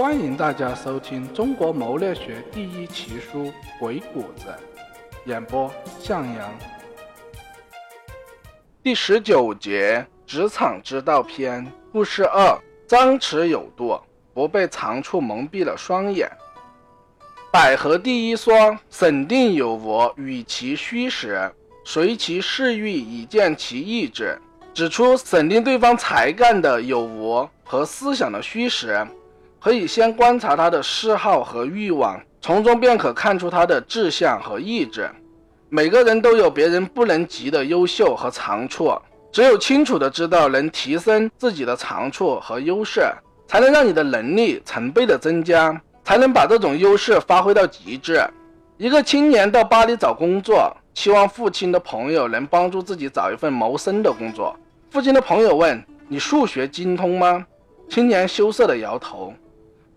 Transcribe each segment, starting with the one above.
欢迎大家收听中国谋略学第一奇书《鬼谷子》，演播向阳。第十九节：职场之道篇。故事二：张弛有度，不被长处蒙蔽了双眼。百合第一说：“审定有无，与其虚实，随其事欲以见其意志。”指出审定对方才干的有无和思想的虚实。可以先观察他的嗜好和欲望，从中便可看出他的志向和意志。每个人都有别人不能及的优秀和长处，只有清楚的知道能提升自己的长处和优势，才能让你的能力成倍的增加，才能把这种优势发挥到极致。一个青年到巴黎找工作，期望父亲的朋友能帮助自己找一份谋生的工作。父亲的朋友问：“你数学精通吗？”青年羞涩的摇头。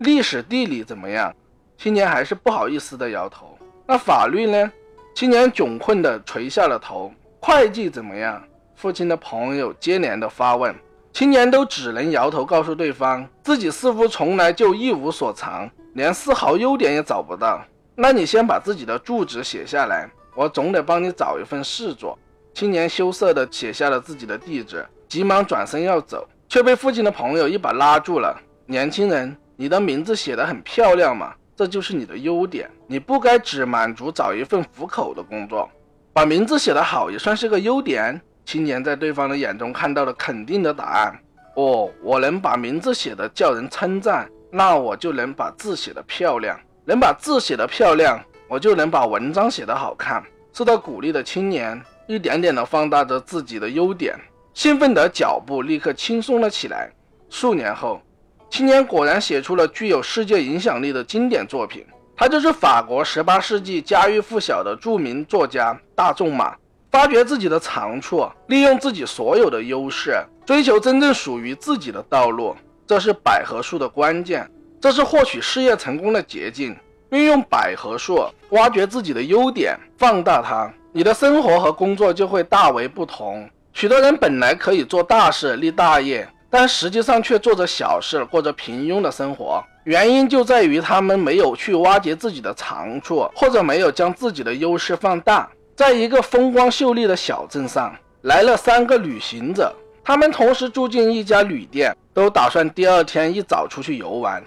历史地理怎么样？青年还是不好意思的摇头。那法律呢？青年窘困的垂下了头。会计怎么样？父亲的朋友接连的发问，青年都只能摇头，告诉对方自己似乎从来就一无所长，连丝毫优点也找不到。那你先把自己的住址写下来，我总得帮你找一份事做。青年羞涩的写下了自己的地址，急忙转身要走，却被父亲的朋友一把拉住了。年轻人。你的名字写得很漂亮嘛，这就是你的优点。你不该只满足找一份糊口的工作，把名字写得好也算是个优点。青年在对方的眼中看到了肯定的答案。哦，我能把名字写得叫人称赞，那我就能把字写得漂亮。能把字写得漂亮，我就能把文章写得好看。受到鼓励的青年一点点地放大着自己的优点，兴奋的脚步立刻轻松了起来。数年后。青年果然写出了具有世界影响力的经典作品，他就是法国十八世纪家喻户晓的著名作家大仲马。发掘自己的长处，利用自己所有的优势，追求真正属于自己的道路，这是百合树的关键，这是获取事业成功的捷径。运用百合树，挖掘自己的优点，放大它，你的生活和工作就会大为不同。许多人本来可以做大事、立大业。但实际上却做着小事，过着平庸的生活。原因就在于他们没有去挖掘自己的长处，或者没有将自己的优势放大。在一个风光秀丽的小镇上，来了三个旅行者，他们同时住进一家旅店，都打算第二天一早出去游玩。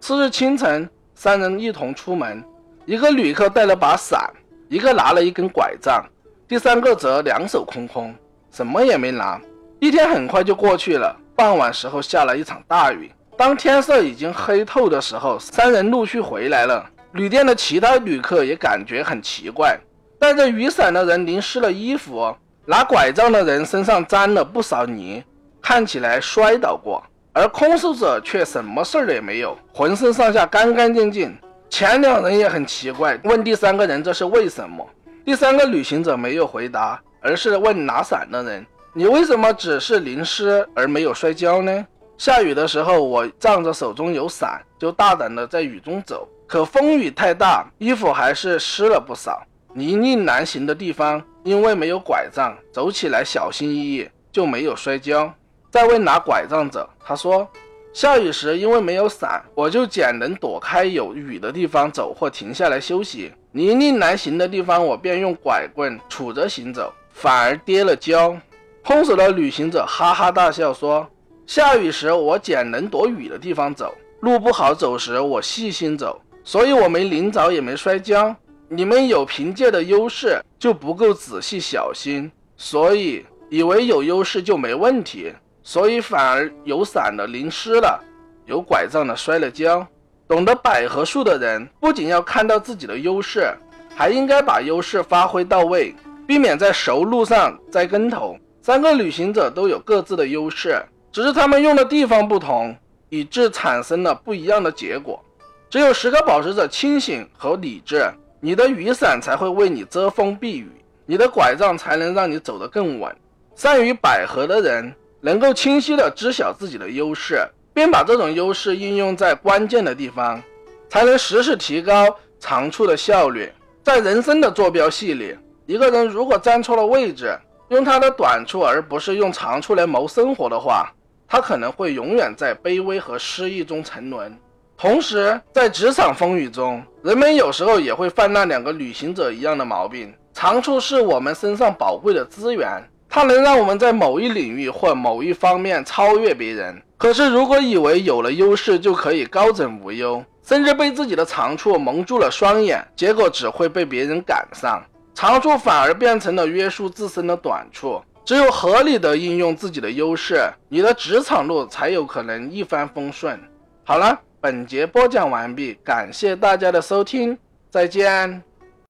次日清晨，三人一同出门，一个旅客带了把伞，一个拿了一根拐杖，第三个则两手空空，什么也没拿。一天很快就过去了。傍晚时候下了一场大雨，当天色已经黑透的时候，三人陆续回来了。旅店的其他旅客也感觉很奇怪，带着雨伞的人淋湿了衣服，拿拐杖的人身上沾了不少泥，看起来摔倒过，而空手者却什么事儿也没有，浑身上下干干净净。前两人也很奇怪，问第三个人这是为什么。第三个旅行者没有回答，而是问拿伞的人。你为什么只是淋湿而没有摔跤呢？下雨的时候，我仗着手中有伞，就大胆的在雨中走。可风雨太大，衣服还是湿了不少。泥泞难行的地方，因为没有拐杖，走起来小心翼翼，就没有摔跤。再问拿拐杖者，他说：下雨时因为没有伞，我就捡能躲开有雨的地方走或停下来休息。泥泞难行的地方，我便用拐棍杵着行走，反而跌了跤。空手的旅行者哈哈大笑说：“下雨时我捡能躲雨的地方走，路不好走时我细心走，所以我没淋着也没摔跤。你们有凭借的优势就不够仔细小心，所以以为有优势就没问题，所以反而有伞的淋湿了，有拐杖的摔了跤。懂得百合树的人不仅要看到自己的优势，还应该把优势发挥到位，避免在熟路上栽跟头。”三个旅行者都有各自的优势，只是他们用的地方不同，以致产生了不一样的结果。只有时刻保持着清醒和理智，你的雨伞才会为你遮风避雨，你的拐杖才能让你走得更稳。善于百合的人，能够清晰地知晓自己的优势，并把这种优势应用在关键的地方，才能时时提高长处的效率。在人生的坐标系里，一个人如果站错了位置，用他的短处而不是用长处来谋生活的话，他可能会永远在卑微和失意中沉沦。同时，在职场风雨中，人们有时候也会犯那两个旅行者一样的毛病。长处是我们身上宝贵的资源，它能让我们在某一领域或某一方面超越别人。可是，如果以为有了优势就可以高枕无忧，甚至被自己的长处蒙住了双眼，结果只会被别人赶上，长处反而变成了约束自身的短处。只有合理的应用自己的优势，你的职场路才有可能一帆风顺。好了。本节播讲完毕，感谢大家的收听，再见。